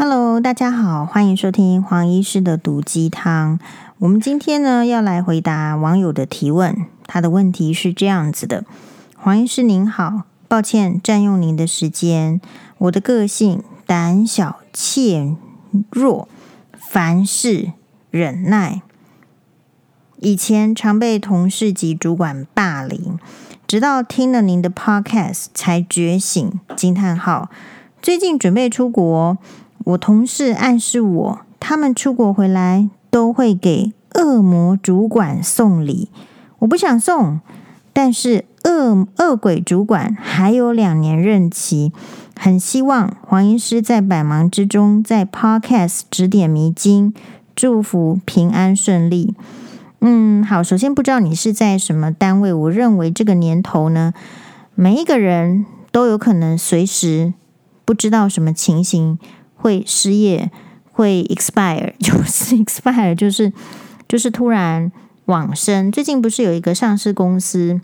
Hello，大家好，欢迎收听黄医师的毒鸡汤。我们今天呢要来回答网友的提问。他的问题是这样子的：黄医师您好，抱歉占用您的时间。我的个性胆小怯弱，凡事忍耐。以前常被同事及主管霸凌，直到听了您的 Podcast 才觉醒。惊叹号！最近准备出国。我同事暗示我，他们出国回来都会给恶魔主管送礼。我不想送，但是恶恶鬼主管还有两年任期，很希望黄医师在百忙之中在 Podcast 指点迷津，祝福平安顺利。嗯，好，首先不知道你是在什么单位，我认为这个年头呢，每一个人都有可能随时不知道什么情形。会失业，会 expire，就是 expire，就是就是突然往生。最近不是有一个上市公司，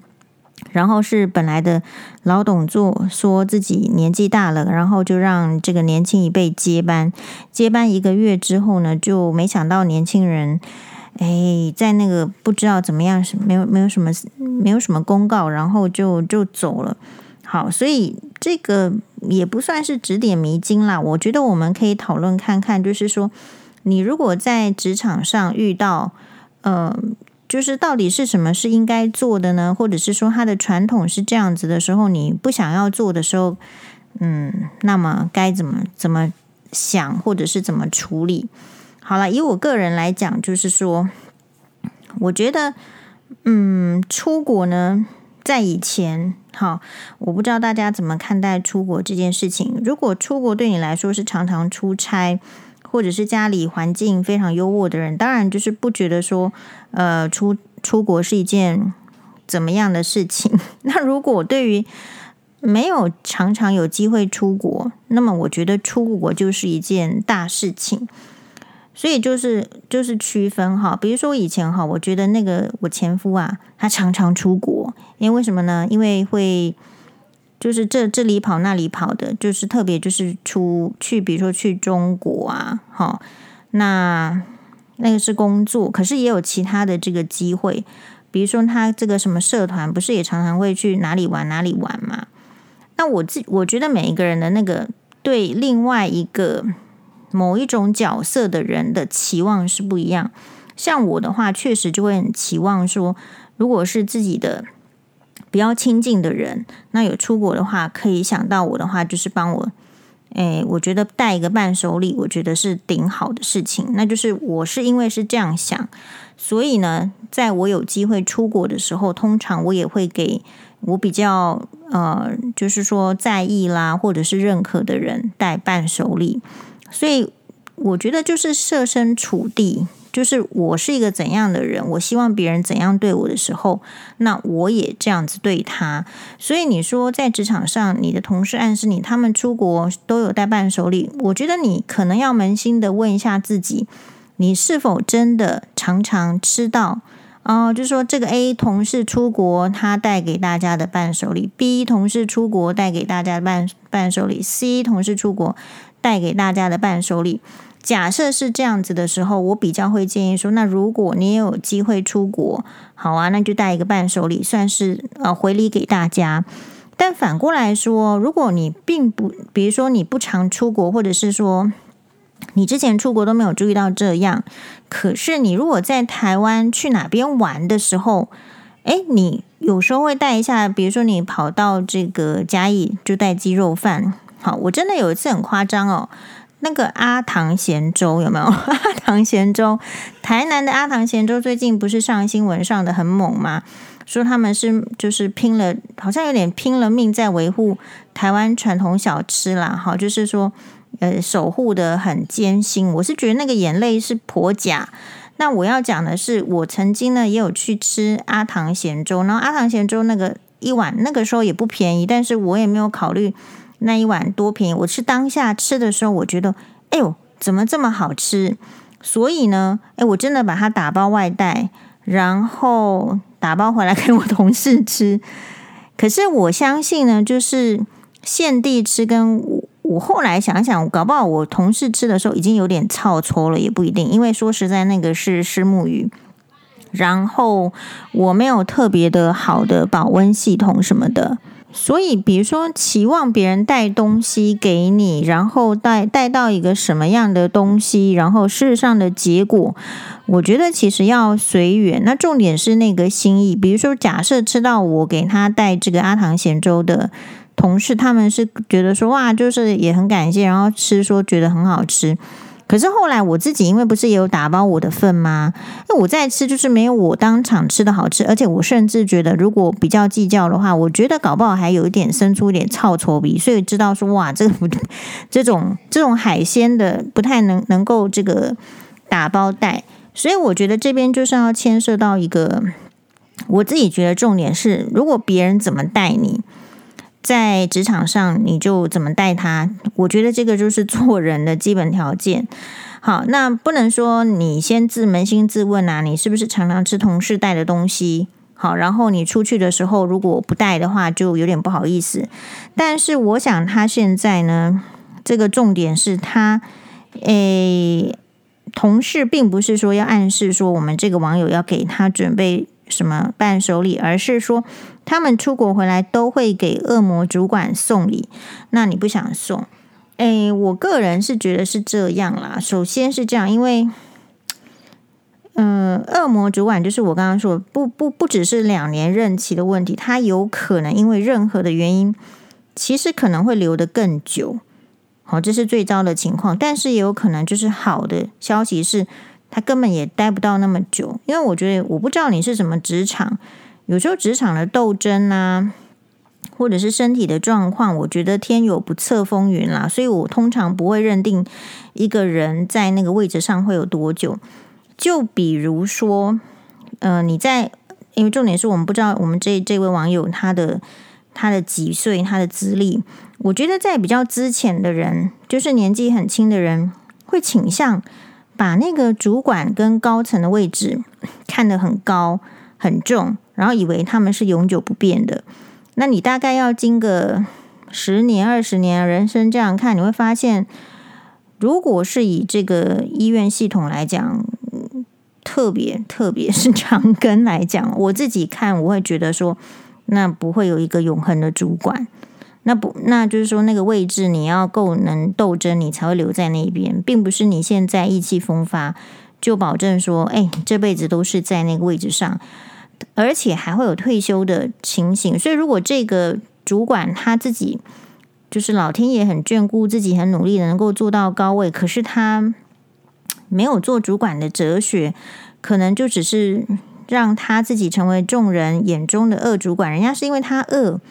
然后是本来的老董做说自己年纪大了，然后就让这个年轻一辈接班。接班一个月之后呢，就没想到年轻人，哎，在那个不知道怎么样，没有没有什么没有什么公告，然后就就走了。好，所以这个也不算是指点迷津啦。我觉得我们可以讨论看看，就是说，你如果在职场上遇到，呃，就是到底是什么是应该做的呢？或者是说他的传统是这样子的时候，你不想要做的时候，嗯，那么该怎么怎么想，或者是怎么处理？好了，以我个人来讲，就是说，我觉得，嗯，出国呢。在以前，好，我不知道大家怎么看待出国这件事情。如果出国对你来说是常常出差，或者是家里环境非常优渥的人，当然就是不觉得说，呃，出出国是一件怎么样的事情。那如果对于没有常常有机会出国，那么我觉得出国就是一件大事情。所以就是就是区分哈，比如说以前哈，我觉得那个我前夫啊，他常常出国，因为为什么呢？因为会就是这这里跑那里跑的，就是特别就是出去，比如说去中国啊，哈，那那个是工作，可是也有其他的这个机会，比如说他这个什么社团，不是也常常会去哪里玩哪里玩嘛？那我自我觉得每一个人的那个对另外一个。某一种角色的人的期望是不一样。像我的话，确实就会很期望说，如果是自己的比较亲近的人，那有出国的话，可以想到我的话，就是帮我，诶，我觉得带一个伴手礼，我觉得是顶好的事情。那就是我是因为是这样想，所以呢，在我有机会出国的时候，通常我也会给我比较呃，就是说在意啦，或者是认可的人带伴手礼。所以我觉得就是设身处地，就是我是一个怎样的人，我希望别人怎样对我的时候，那我也这样子对他。所以你说在职场上，你的同事暗示你他们出国都有带伴手礼，我觉得你可能要扪心的问一下自己，你是否真的常常吃到啊、呃？就说这个 A 同事出国，他带给大家的伴手礼；B 同事出国带给大家的伴伴手礼；C 同事出国。带给大家的伴手礼，假设是这样子的时候，我比较会建议说，那如果你也有机会出国，好啊，那就带一个伴手礼，算是呃回礼给大家。但反过来说，如果你并不，比如说你不常出国，或者是说你之前出国都没有注意到这样，可是你如果在台湾去哪边玩的时候，诶，你有时候会带一下，比如说你跑到这个嘉义，就带鸡肉饭。好，我真的有一次很夸张哦，那个阿唐咸粥有没有？阿唐咸粥，台南的阿唐咸粥最近不是上新闻上的很猛吗？说他们是就是拼了，好像有点拼了命在维护台湾传统小吃啦。好，就是说呃守护得很艰辛。我是觉得那个眼泪是婆假。那我要讲的是，我曾经呢也有去吃阿唐咸粥，然后阿唐咸粥那个一碗那个时候也不便宜，但是我也没有考虑。那一碗多便宜！我是当下吃的时候，我觉得，哎呦，怎么这么好吃？所以呢，哎，我真的把它打包外带，然后打包回来给我同事吃。可是我相信呢，就是现地吃跟我后来想想，搞不好我同事吃的时候已经有点臭臭了，也不一定。因为说实在，那个是虱目鱼，然后我没有特别的好的保温系统什么的。所以，比如说期望别人带东西给你，然后带带到一个什么样的东西，然后事实上的结果，我觉得其实要随缘。那重点是那个心意。比如说，假设吃到我给他带这个阿唐咸粥的同事，他们是觉得说哇，就是也很感谢，然后吃说觉得很好吃。可是后来我自己因为不是也有打包我的份吗？那我在吃就是没有我当场吃的好吃，而且我甚至觉得如果比较计较的话，我觉得搞不好还有一点生出一点臭臭鼻，所以知道说哇，这个不 这种这种海鲜的不太能能够这个打包带，所以我觉得这边就是要牵涉到一个，我自己觉得重点是，如果别人怎么带你。在职场上，你就怎么带他？我觉得这个就是做人的基本条件。好，那不能说你先自扪心自问啊，你是不是常常吃同事带的东西？好，然后你出去的时候如果不带的话，就有点不好意思。但是我想他现在呢，这个重点是他，诶，同事并不是说要暗示说我们这个网友要给他准备。什么伴手礼，而是说他们出国回来都会给恶魔主管送礼。那你不想送？诶，我个人是觉得是这样啦。首先是这样，因为，嗯、恶魔主管就是我刚刚说，不不不只是两年任期的问题，他有可能因为任何的原因，其实可能会留得更久。好，这是最糟的情况，但是也有可能就是好的消息是。他根本也待不到那么久，因为我觉得我不知道你是什么职场，有时候职场的斗争啊，或者是身体的状况，我觉得天有不测风云啦，所以我通常不会认定一个人在那个位置上会有多久。就比如说，呃，你在，因为重点是我们不知道我们这这位网友他的他的几岁，他的资历，我觉得在比较资浅的人，就是年纪很轻的人，会倾向。把那个主管跟高层的位置 看得很高很重，然后以为他们是永久不变的。那你大概要经个十年二十年人生这样看，你会发现，如果是以这个医院系统来讲，特别特别是长庚来讲，我自己看我会觉得说，那不会有一个永恒的主管。那不，那就是说，那个位置你要够能斗争，你才会留在那边，并不是你现在意气风发就保证说，哎，这辈子都是在那个位置上，而且还会有退休的情形。所以，如果这个主管他自己就是老天爷很眷顾自己，很努力能够做到高位，可是他没有做主管的哲学，可能就只是让他自己成为众人眼中的恶主管。人家是因为他恶。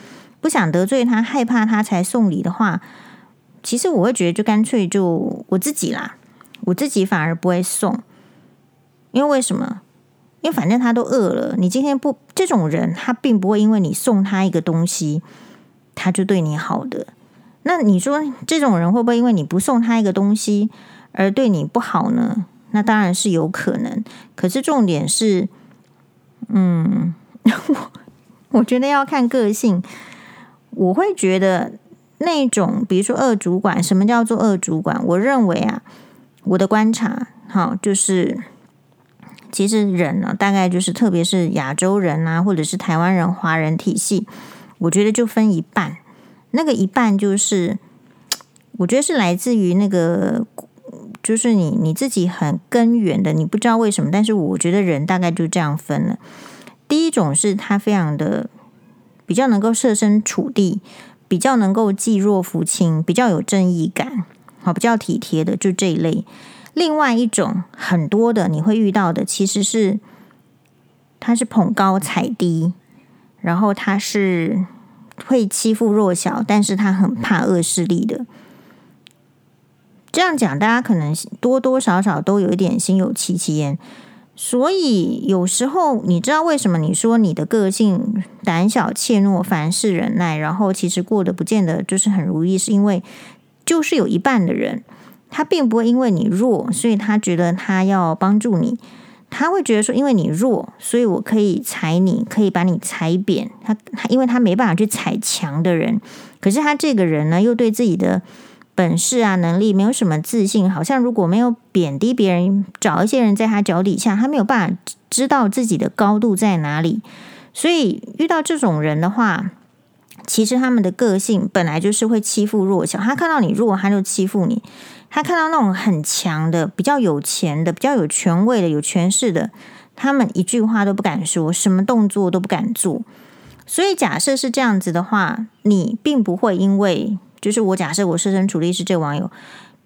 不想得罪他，害怕他才送礼的话，其实我会觉得就干脆就我自己啦，我自己反而不会送，因为为什么？因为反正他都饿了，你今天不这种人，他并不会因为你送他一个东西，他就对你好的。那你说这种人会不会因为你不送他一个东西而对你不好呢？那当然是有可能。可是重点是，嗯，我我觉得要看个性。我会觉得那种，比如说恶主管，什么叫做恶主管？我认为啊，我的观察，好，就是其实人呢，大概就是特别是亚洲人啊，或者是台湾人、华人体系，我觉得就分一半，那个一半就是，我觉得是来自于那个，就是你你自己很根源的，你不知道为什么，但是我觉得人大概就这样分了。第一种是他非常的。比较能够设身处地，比较能够济弱扶倾，比较有正义感，好，比较体贴的，就这一类。另外一种很多的你会遇到的，其实是他是捧高踩低，然后他是会欺负弱小，但是他很怕恶势力的。这样讲，大家可能多多少少都有一点心有戚戚焉。所以有时候你知道为什么你说你的个性胆小怯懦、凡事忍耐，然后其实过得不见得就是很如意，是因为就是有一半的人，他并不会因为你弱，所以他觉得他要帮助你，他会觉得说因为你弱，所以我可以踩你，可以把你踩扁。他他因为他没办法去踩强的人，可是他这个人呢，又对自己的本事啊，能力没有什么自信，好像如果没有贬低别人，找一些人在他脚底下，他没有办法知道自己的高度在哪里。所以遇到这种人的话，其实他们的个性本来就是会欺负弱小。他看到你弱，他就欺负你；他看到那种很强的、比较有钱的、比较有权位的、有权势的，他们一句话都不敢说，什么动作都不敢做。所以假设是这样子的话，你并不会因为。就是我假设我设身处地是这网友，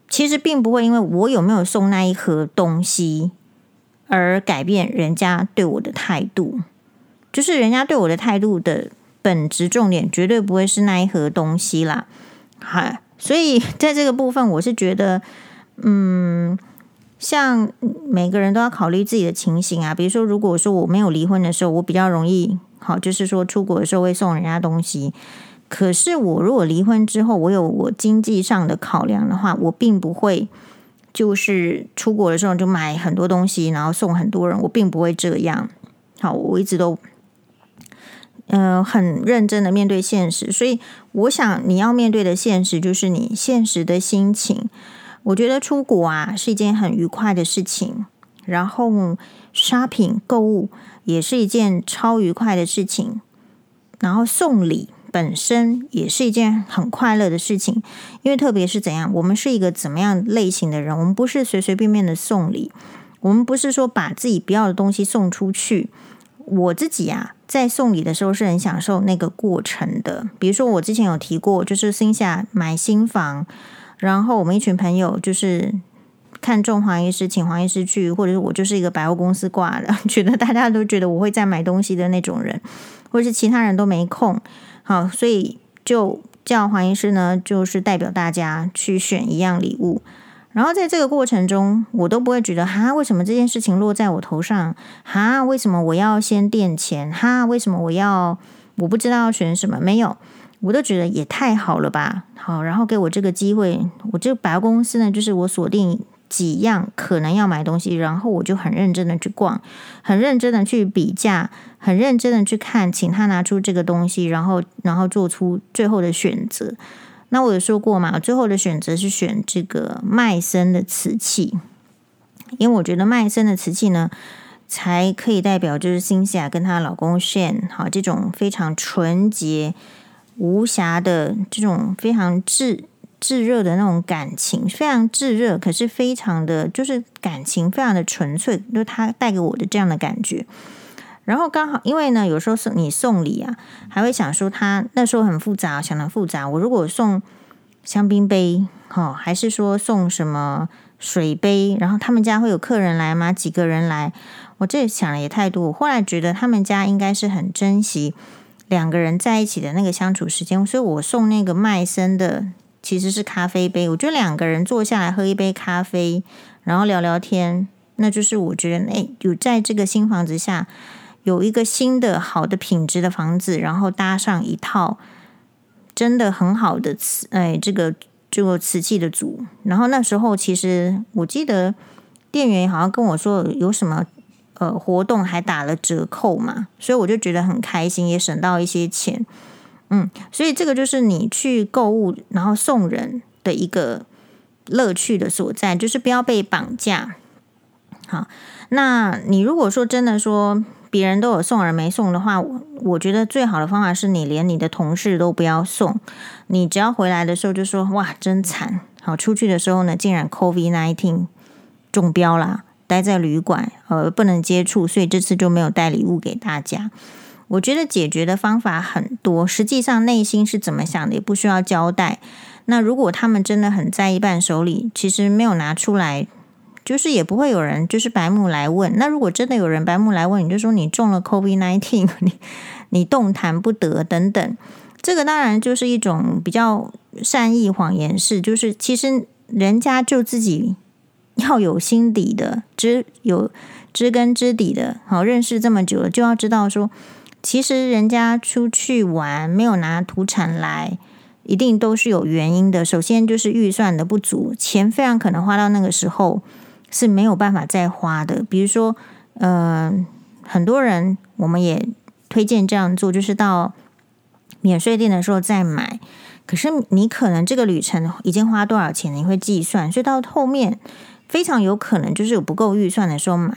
其实并不会因为我有没有送那一盒东西而改变人家对我的态度。就是人家对我的态度的本质重点绝对不会是那一盒东西啦。嗨，所以在这个部分，我是觉得，嗯，像每个人都要考虑自己的情形啊。比如说，如果说我没有离婚的时候，我比较容易，好，就是说出国的时候会送人家东西。可是我如果离婚之后，我有我经济上的考量的话，我并不会就是出国的时候就买很多东西，然后送很多人，我并不会这样。好，我一直都呃很认真的面对现实，所以我想你要面对的现实就是你现实的心情。我觉得出国啊是一件很愉快的事情，然后 shopping 购物也是一件超愉快的事情，然后送礼。本身也是一件很快乐的事情，因为特别是怎样，我们是一个怎么样类型的人？我们不是随随便便的送礼，我们不是说把自己不要的东西送出去。我自己啊，在送礼的时候是很享受那个过程的。比如说，我之前有提过，就是新下买新房，然后我们一群朋友就是看中黄医师，请黄医师去，或者是我就是一个百货公司挂的，觉得大家都觉得我会在买东西的那种人，或者是其他人都没空。好，所以就叫黄医师呢，就是代表大家去选一样礼物。然后在这个过程中，我都不会觉得哈，为什么这件事情落在我头上？哈，为什么我要先垫钱？哈，为什么我要我不知道要选什么？没有，我都觉得也太好了吧。好，然后给我这个机会，我这个百货公司呢，就是我锁定。几样可能要买东西，然后我就很认真的去逛，很认真的去比价，很认真的去看，请他拿出这个东西，然后然后做出最后的选择。那我有说过嘛，最后的选择是选这个麦森的瓷器，因为我觉得麦森的瓷器呢，才可以代表就是辛西亚跟她老公 Shane 好这种非常纯洁无瑕的这种非常炙。炙热的那种感情，非常炙热，可是非常的就是感情非常的纯粹，就是他带给我的这样的感觉。然后刚好因为呢，有时候送你送礼啊，还会想说他那时候很复杂，想的复杂。我如果送香槟杯，哈、哦，还是说送什么水杯，然后他们家会有客人来吗？几个人来？我这想的也太多。我后来觉得他们家应该是很珍惜两个人在一起的那个相处时间，所以我送那个麦森的。其实是咖啡杯，我觉得两个人坐下来喝一杯咖啡，然后聊聊天，那就是我觉得，哎，有在这个新房子下有一个新的好的品质的房子，然后搭上一套真的很好的瓷，哎，这个这个瓷器的组，然后那时候其实我记得店员好像跟我说有什么呃活动还打了折扣嘛，所以我就觉得很开心，也省到一些钱。嗯，所以这个就是你去购物然后送人的一个乐趣的所在，就是不要被绑架。好，那你如果说真的说别人都有送而没送的话，我觉得最好的方法是你连你的同事都不要送，你只要回来的时候就说哇真惨，好，出去的时候呢竟然 COVID-19 中标啦，待在旅馆呃不能接触，所以这次就没有带礼物给大家。我觉得解决的方法很多，实际上内心是怎么想的也不需要交代。那如果他们真的很在意伴手礼，其实没有拿出来，就是也不会有人就是白目来问。那如果真的有人白目来问，你就说你中了 COVID-19，你你动弹不得等等。这个当然就是一种比较善意谎言式，就是其实人家就自己要有心底的知有知根知底的，好认识这么久了，就要知道说。其实人家出去玩没有拿土产来，一定都是有原因的。首先就是预算的不足，钱非常可能花到那个时候是没有办法再花的。比如说，呃，很多人我们也推荐这样做，就是到免税店的时候再买。可是你可能这个旅程已经花多少钱，你会计算，所以到后面非常有可能就是有不够预算的时候买。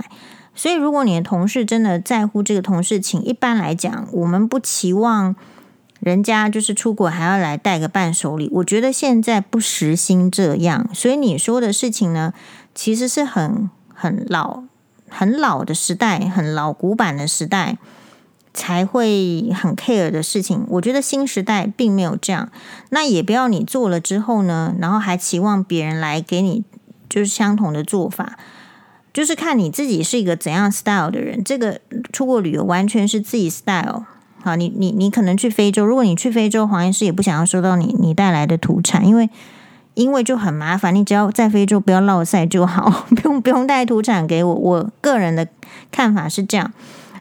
所以如果你的同事真的在乎这个同事情，一般来讲，我们不期望人家就是出国还要来带个伴手礼。我觉得现在不实心这样，所以你说的事情呢，其实是很很老、很老的时代，很老古板的时代。才会很 care 的事情，我觉得新时代并没有这样。那也不要你做了之后呢，然后还期望别人来给你就是相同的做法，就是看你自己是一个怎样 style 的人。这个出国旅游完全是自己 style。好，你你你可能去非洲，如果你去非洲，黄医师也不想要收到你你带来的土产，因为因为就很麻烦。你只要在非洲不要落赛就好，不用不用带土产给我。我个人的看法是这样。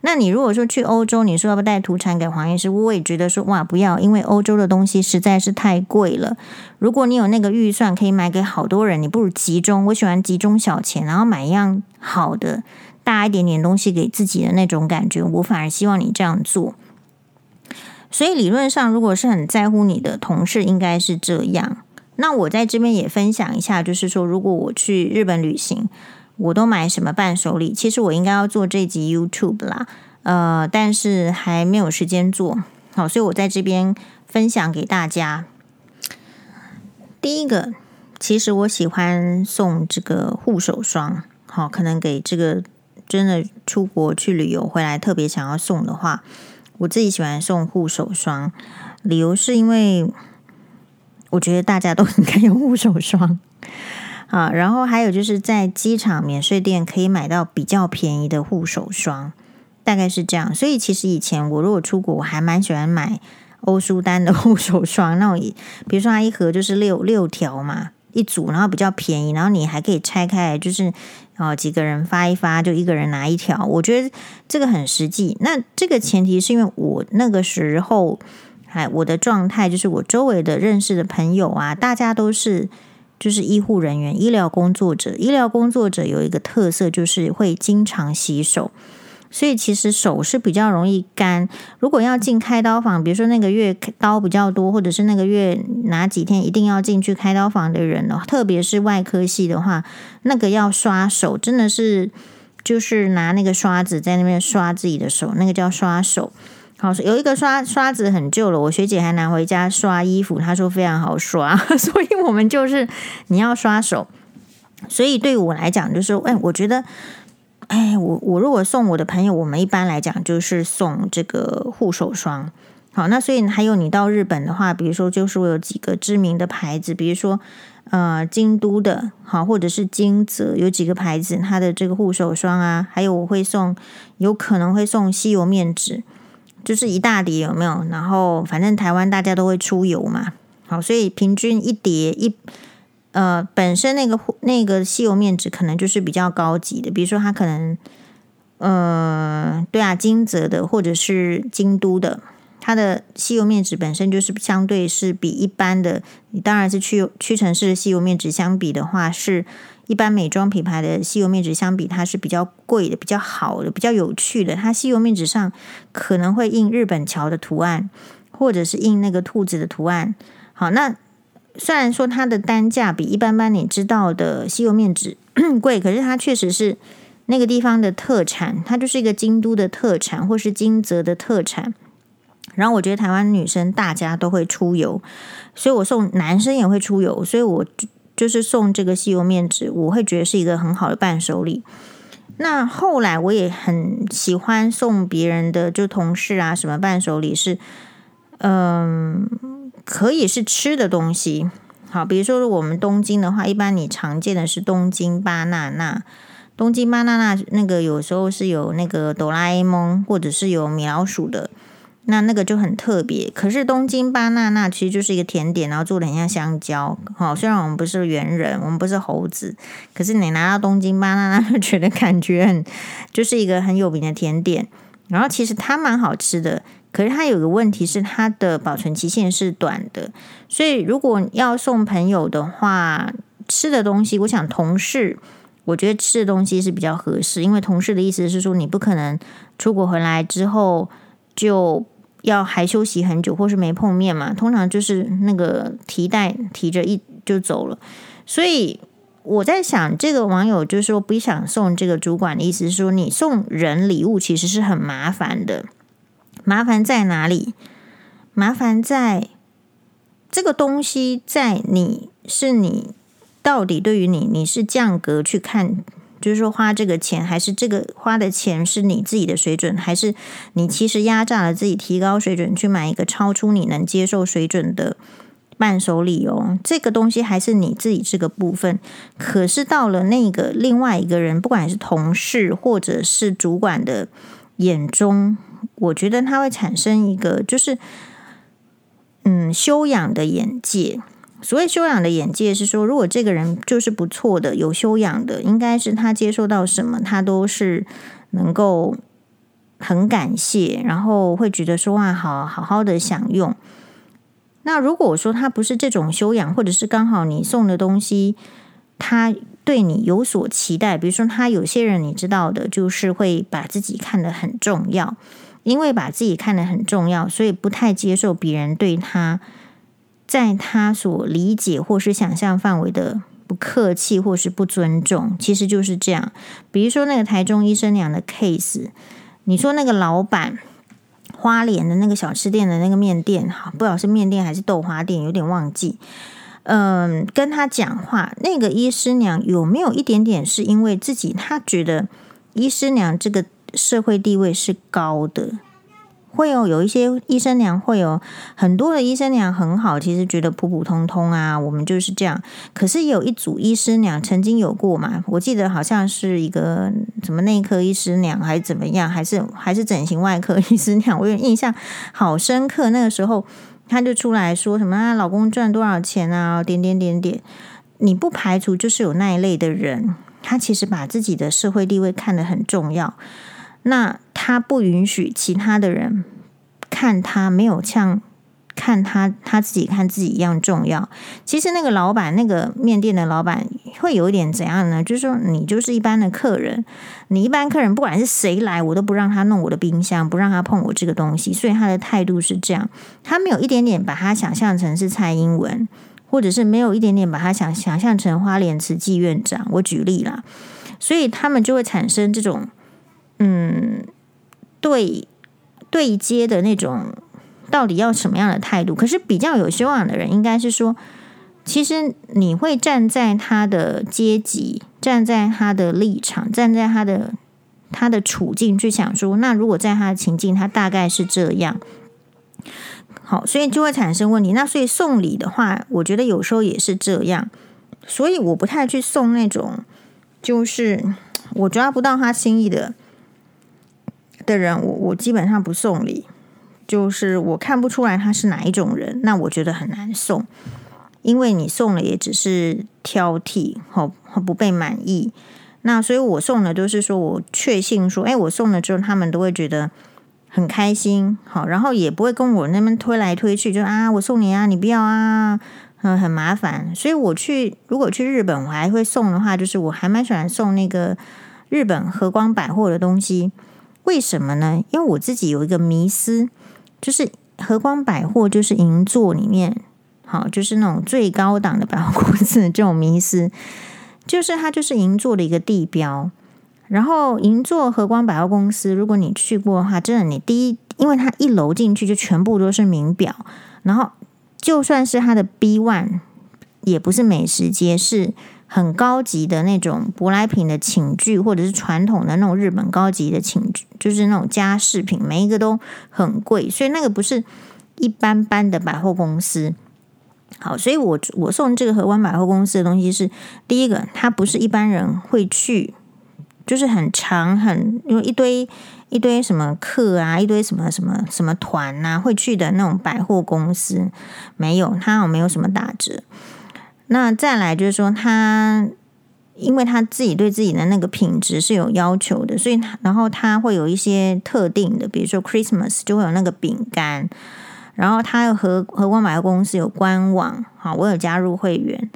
那你如果说去欧洲，你说要不带土产给黄医师，我也觉得说哇不要，因为欧洲的东西实在是太贵了。如果你有那个预算可以买给好多人，你不如集中。我喜欢集中小钱，然后买一样好的大一点点东西给自己的那种感觉。我反而希望你这样做。所以理论上，如果是很在乎你的同事，应该是这样。那我在这边也分享一下，就是说如果我去日本旅行。我都买什么伴手礼？其实我应该要做这集 YouTube 啦，呃，但是还没有时间做。好，所以我在这边分享给大家。第一个，其实我喜欢送这个护手霜。好，可能给这个真的出国去旅游回来特别想要送的话，我自己喜欢送护手霜。理由是因为我觉得大家都 应该用护手霜。啊，然后还有就是在机场免税店可以买到比较便宜的护手霜，大概是这样。所以其实以前我如果出国，我还蛮喜欢买欧舒丹的 护手霜，那种比如说它一盒就是六六条嘛，一组，然后比较便宜，然后你还可以拆开来，就是哦几个人发一发，就一个人拿一条，我觉得这个很实际。那这个前提是因为我那个时候，哎，我的状态就是我周围的认识的朋友啊，大家都是。就是医护人员、医疗工作者。医疗工作者有一个特色，就是会经常洗手，所以其实手是比较容易干。如果要进开刀房，比如说那个月刀比较多，或者是那个月哪几天一定要进去开刀房的人哦，特别是外科系的话，那个要刷手，真的是就是拿那个刷子在那边刷自己的手，那个叫刷手。好，有一个刷刷子很旧了，我学姐还拿回家刷衣服，她说非常好刷，所以我们就是你要刷手。所以对我来讲，就是哎，我觉得，哎，我我如果送我的朋友，我们一般来讲就是送这个护手霜。好，那所以还有你到日本的话，比如说就是我有几个知名的牌子，比如说呃京都的，好，或者是金泽有几个牌子，它的这个护手霜啊，还有我会送，有可能会送吸油面纸。就是一大叠有没有？然后反正台湾大家都会出游嘛，好，所以平均一叠一呃，本身那个那个吸油面纸可能就是比较高级的，比如说它可能呃，对啊，金泽的或者是京都的，它的吸油面纸本身就是相对是比一般的，你当然是屈屈臣氏的吸油面纸相比的话是。一般美妆品牌的吸油面纸相比，它是比较贵的、比较好的、比较有趣的。它吸油面纸上可能会印日本桥的图案，或者是印那个兔子的图案。好，那虽然说它的单价比一般般你知道的吸油面纸 贵，可是它确实是那个地方的特产，它就是一个京都的特产，或是金泽的特产。然后我觉得台湾女生大家都会出游，所以我送男生也会出游，所以我。就是送这个吸油面纸，我会觉得是一个很好的伴手礼。那后来我也很喜欢送别人的，就同事啊什么伴手礼是，嗯，可以是吃的东西。好，比如说我们东京的话，一般你常见的是东京巴娜娜，东京巴娜娜那个有时候是有那个哆啦 A 梦，或者是有米老鼠的。那那个就很特别，可是东京巴娜娜其实就是一个甜点，然后做的很像香蕉。好，虽然我们不是猿人，我们不是猴子，可是你拿到东京巴娜娜，就觉得感觉很，就是一个很有名的甜点。然后其实它蛮好吃的，可是它有个问题是它的保存期限是短的。所以如果要送朋友的话，吃的东西，我想同事，我觉得吃的东西是比较合适，因为同事的意思是说你不可能出国回来之后就。要还休息很久，或是没碰面嘛，通常就是那个提袋提着一就走了。所以我在想，这个网友就是说不想送这个主管的意思是说，你送人礼物其实是很麻烦的。麻烦在哪里？麻烦在这个东西在你是你到底对于你你是降格去看。就是说，花这个钱，还是这个花的钱是你自己的水准，还是你其实压榨了自己，提高水准去买一个超出你能接受水准的伴手礼哦？这个东西还是你自己这个部分。可是到了那个另外一个人，不管是同事或者是主管的眼中，我觉得他会产生一个就是嗯修养的眼界。所谓修养的眼界是说，如果这个人就是不错的、有修养的，应该是他接受到什么，他都是能够很感谢，然后会觉得说话好好好的享用。那如果说他不是这种修养，或者是刚好你送的东西，他对你有所期待，比如说他有些人你知道的，就是会把自己看得很重要，因为把自己看得很重要，所以不太接受别人对他。在他所理解或是想象范围的不客气或是不尊重，其实就是这样。比如说那个台中医生娘的 case，你说那个老板花莲的那个小吃店的那个面店，好，不知道是面店还是豆花店，有点忘记。嗯，跟他讲话，那个医师娘有没有一点点是因为自己他觉得医师娘这个社会地位是高的？会有有一些医生娘会有很多的医生娘很好，其实觉得普普通通啊，我们就是这样。可是有一组医师娘曾经有过嘛，我记得好像是一个什么内科医师娘还是怎么样，还是还是整形外科医师娘，我有印象好深刻。那个时候他就出来说什么啊，老公赚多少钱啊，点点点点。你不排除就是有那一类的人，他其实把自己的社会地位看得很重要。那他不允许其他的人看他没有像看他他自己看自己一样重要。其实那个老板，那个面店的老板会有一点怎样呢？就是说，你就是一般的客人，你一般客人不管是谁来，我都不让他弄我的冰箱，不让他碰我这个东西。所以他的态度是这样，他没有一点点把他想象成是蔡英文，或者是没有一点点把他想想象成花莲慈济院长。我举例啦，所以他们就会产生这种。嗯，对对接的那种，到底要什么样的态度？可是比较有修养的人，应该是说，其实你会站在他的阶级，站在他的立场，站在他的他的处境去想说，那如果在他的情境，他大概是这样。好，所以就会产生问题。那所以送礼的话，我觉得有时候也是这样。所以我不太去送那种，就是我抓不到他心意的。的人，我我基本上不送礼，就是我看不出来他是哪一种人，那我觉得很难送，因为你送了也只是挑剔，和不被满意。那所以我送的都是说我确信说，哎，我送了之后他们都会觉得很开心，好，然后也不会跟我那边推来推去，就啊，我送你啊，你不要啊，嗯，很麻烦。所以我去如果去日本，我还会送的话，就是我还蛮喜欢送那个日本和光百货的东西。为什么呢？因为我自己有一个迷思，就是和光百货就是银座里面，好，就是那种最高档的百货公司这种迷思，就是它就是银座的一个地标。然后银座和光百货公司，如果你去过的话，真的你第一，因为它一楼进去就全部都是名表，然后就算是它的 B One，也不是美食街，是。很高级的那种舶来品的寝具，或者是传统的那种日本高级的寝具，就是那种家饰品，每一个都很贵，所以那个不是一般般的百货公司。好，所以我我送这个和湾百货公司的东西是第一个，它不是一般人会去，就是很长很因为一堆一堆什么客啊，一堆什么什么什么团啊会去的那种百货公司，没有，它没有什么打折。那再来就是说，他因为他自己对自己的那个品质是有要求的，所以他然后他会有一些特定的，比如说 Christmas 就会有那个饼干，然后他和和光百货公司有官网，好，我有加入会员，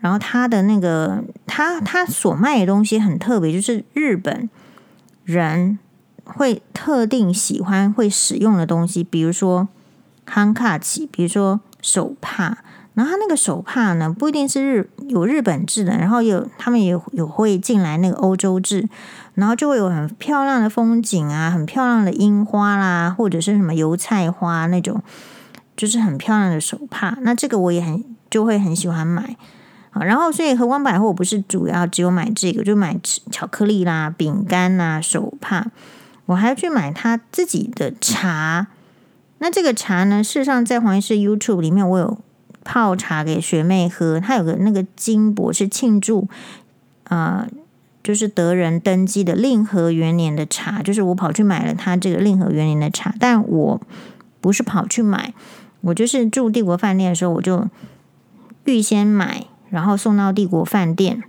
然后他的那个他他所卖的东西很特别，就是日本人会特定喜欢会使用的东西，比如说康卡奇，比如说手帕。然后他那个手帕呢，不一定是日有日本制的，然后有他们也有，会进来那个欧洲制，然后就会有很漂亮的风景啊，很漂亮的樱花啦，或者是什么油菜花那种，就是很漂亮的手帕。那这个我也很就会很喜欢买啊。然后所以和光百货不是主要只有买这个，就买巧克力啦、饼干啦、手帕，我还要去买他自己的茶。那这个茶呢，事实上在黄医师 YouTube 里面我有。泡茶给学妹喝，他有个那个金箔是庆祝，啊、呃，就是德仁登基的令和元年的茶，就是我跑去买了他这个令和元年的茶，但我不是跑去买，我就是住帝国饭店的时候，我就预先买，然后送到帝国饭店，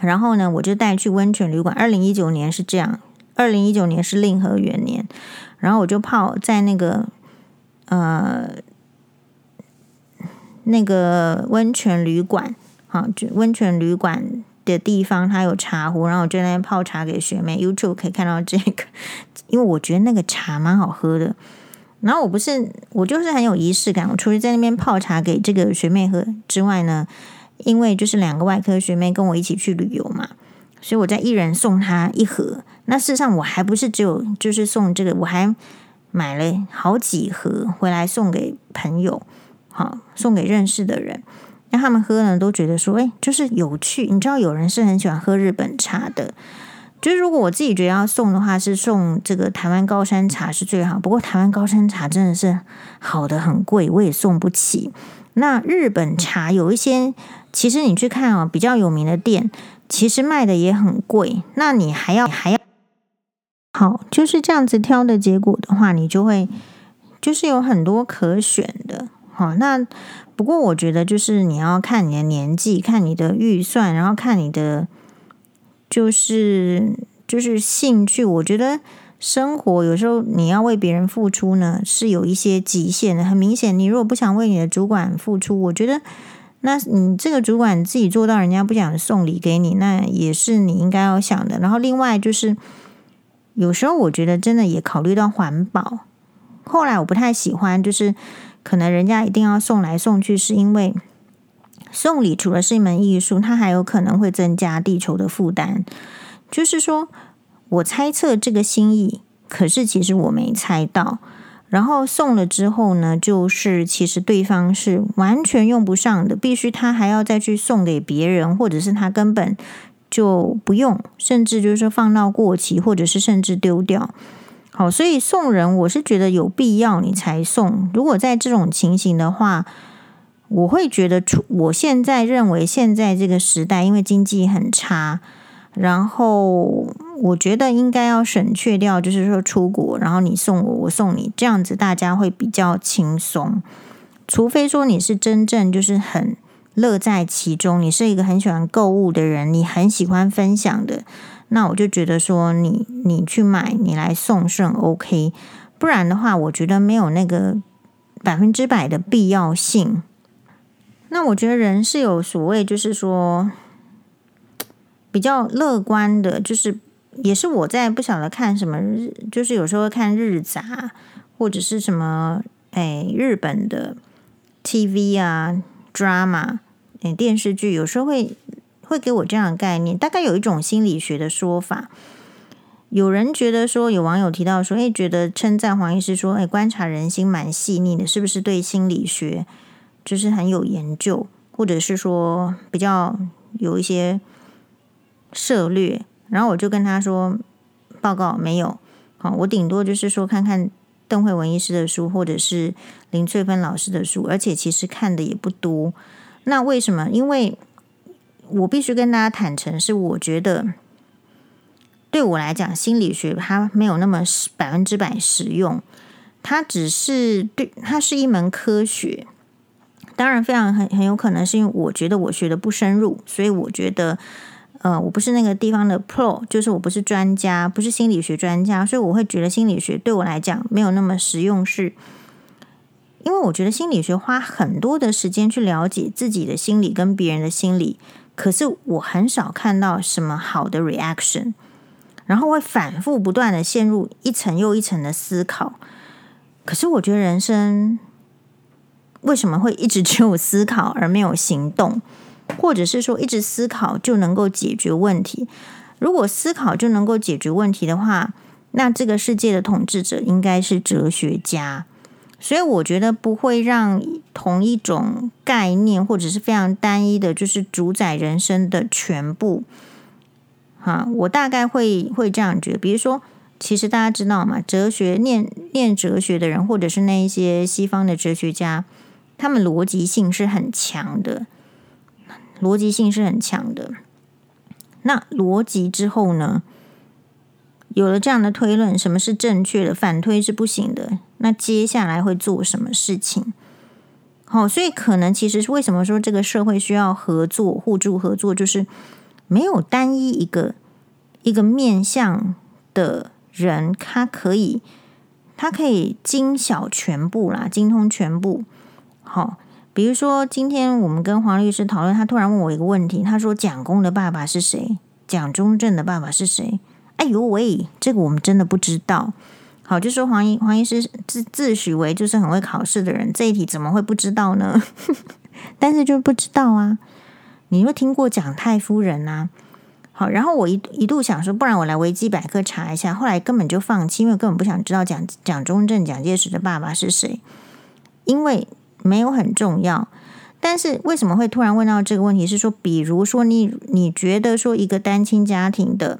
然后呢，我就带去温泉旅馆。二零一九年是这样，二零一九年是令和元年，然后我就泡在那个，呃。那个温泉旅馆，好，就温泉旅馆的地方，它有茶壶，然后我就在那边泡茶给学妹。YouTube 可以看到这个，因为我觉得那个茶蛮好喝的。然后我不是，我就是很有仪式感。我除了在那边泡茶给这个学妹喝之外呢，因为就是两个外科学妹跟我一起去旅游嘛，所以我在一人送她一盒。那事实上我还不是只有就是送这个，我还买了好几盒回来送给朋友。好，送给认识的人，那他们喝呢，都觉得说，哎，就是有趣。你知道，有人是很喜欢喝日本茶的。就是如果我自己觉得要送的话，是送这个台湾高山茶是最好。不过台湾高山茶真的是好的很贵，我也送不起。那日本茶有一些，其实你去看啊，比较有名的店，其实卖的也很贵。那你还要还要好，就是这样子挑的结果的话，你就会就是有很多可选的。好，那不过我觉得就是你要看你的年纪，看你的预算，然后看你的就是就是兴趣。我觉得生活有时候你要为别人付出呢，是有一些极限的。很明显，你如果不想为你的主管付出，我觉得那你这个主管自己做到，人家不想送礼给你，那也是你应该要想的。然后另外就是有时候我觉得真的也考虑到环保。后来我不太喜欢就是。可能人家一定要送来送去，是因为送礼除了是一门艺术，它还有可能会增加地球的负担。就是说我猜测这个心意，可是其实我没猜到。然后送了之后呢，就是其实对方是完全用不上的，必须他还要再去送给别人，或者是他根本就不用，甚至就是放到过期，或者是甚至丢掉。好，所以送人，我是觉得有必要你才送。如果在这种情形的话，我会觉得出。我现在认为，现在这个时代，因为经济很差，然后我觉得应该要省却掉，就是说出国，然后你送我，我送你，这样子大家会比较轻松。除非说你是真正就是很乐在其中，你是一个很喜欢购物的人，你很喜欢分享的。那我就觉得说你，你去买，你来送是 OK，不然的话，我觉得没有那个百分之百的必要性。那我觉得人是有所谓，就是说比较乐观的，就是也是我在不晓得看什么日，就是有时候看日杂或者是什么哎日本的 TV 啊 drama 哎电视剧，有时候会。会给我这样的概念，大概有一种心理学的说法。有人觉得说，有网友提到说，诶，觉得称赞黄医师说，诶，观察人心蛮细腻的，是不是对心理学就是很有研究，或者是说比较有一些涉略？然后我就跟他说，报告没有，好，我顶多就是说看看邓惠文医师的书，或者是林翠芬老师的书，而且其实看的也不多。那为什么？因为我必须跟大家坦诚，是我觉得对我来讲，心理学它没有那么百分之百实用，它只是对，它是一门科学。当然，非常很很有可能是因为我觉得我学的不深入，所以我觉得呃，我不是那个地方的 pro，就是我不是专家，不是心理学专家，所以我会觉得心理学对我来讲没有那么实用，是因为我觉得心理学花很多的时间去了解自己的心理跟别人的心理。可是我很少看到什么好的 reaction，然后会反复不断的陷入一层又一层的思考。可是我觉得人生为什么会一直只有思考而没有行动，或者是说一直思考就能够解决问题？如果思考就能够解决问题的话，那这个世界的统治者应该是哲学家。所以我觉得不会让同一种概念或者是非常单一的，就是主宰人生的全部。哈，我大概会会这样觉得。比如说，其实大家知道嘛，哲学念念哲学的人，或者是那一些西方的哲学家，他们逻辑性是很强的，逻辑性是很强的。那逻辑之后呢？有了这样的推论，什么是正确的？反推是不行的。那接下来会做什么事情？好，所以可能其实是为什么说这个社会需要合作、互助合作，就是没有单一一个一个面向的人，他可以他可以精晓全部啦，精通全部。好，比如说今天我们跟黄律师讨论，他突然问我一个问题，他说蒋公的爸爸是谁？蒋中正的爸爸是谁？哎呦喂，这个我们真的不知道。好，就说黄医黄医师自自诩为就是很会考试的人，这一题怎么会不知道呢？但是就不知道啊。你有听过蒋太夫人啊？好，然后我一一度想说，不然我来维基百科查一下，后来根本就放弃，因为根本不想知道蒋蒋中正、蒋介石的爸爸是谁，因为没有很重要。但是为什么会突然问到这个问题？是说，比如说你你觉得说一个单亲家庭的。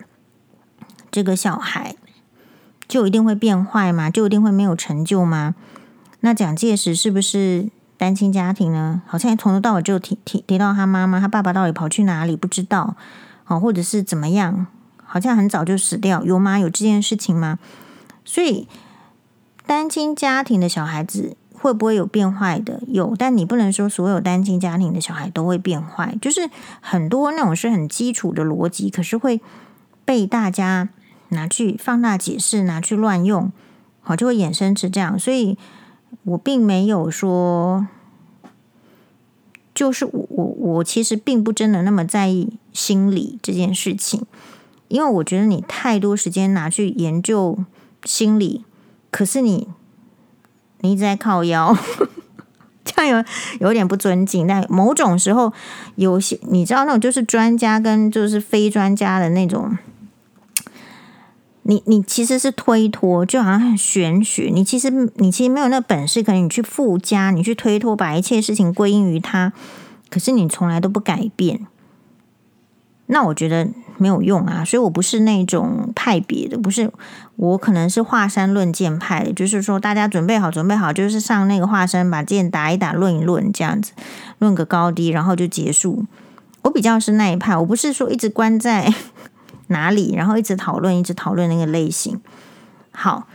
这个小孩就一定会变坏吗？就一定会没有成就吗？那蒋介石是不是单亲家庭呢？好像从头到尾就提提提到他妈妈，他爸爸到底跑去哪里？不知道，哦，或者是怎么样？好像很早就死掉，有吗？有这件事情吗？所以单亲家庭的小孩子会不会有变坏的？有，但你不能说所有单亲家庭的小孩都会变坏，就是很多那种是很基础的逻辑，可是会被大家。拿去放大解释，拿去乱用，好，就会衍生成这样。所以我并没有说，就是我我我其实并不真的那么在意心理这件事情，因为我觉得你太多时间拿去研究心理，可是你你一直在靠腰，这样有有点不尊敬。但某种时候，有些你知道那种就是专家跟就是非专家的那种。你你其实是推脱，就好像很玄学。你其实你其实没有那本事，可能你去附加，你去推脱，把一切事情归因于他。可是你从来都不改变，那我觉得没有用啊。所以我不是那种派别的，不是我可能是华山论剑派的，就是说大家准备好，准备好，就是上那个华山，把剑打一打，论一论，这样子论个高低，然后就结束。我比较是那一派，我不是说一直关在。哪里？然后一直讨论，一直讨论那个类型。好，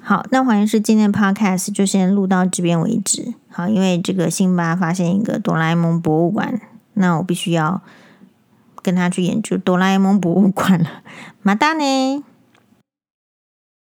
好，那黄医师今天 podcast 就先录到这边为止。好，因为这个辛巴发现一个哆啦 A 梦博物馆，那我必须要跟他去研究哆啦 A 梦博物馆了。马达呢？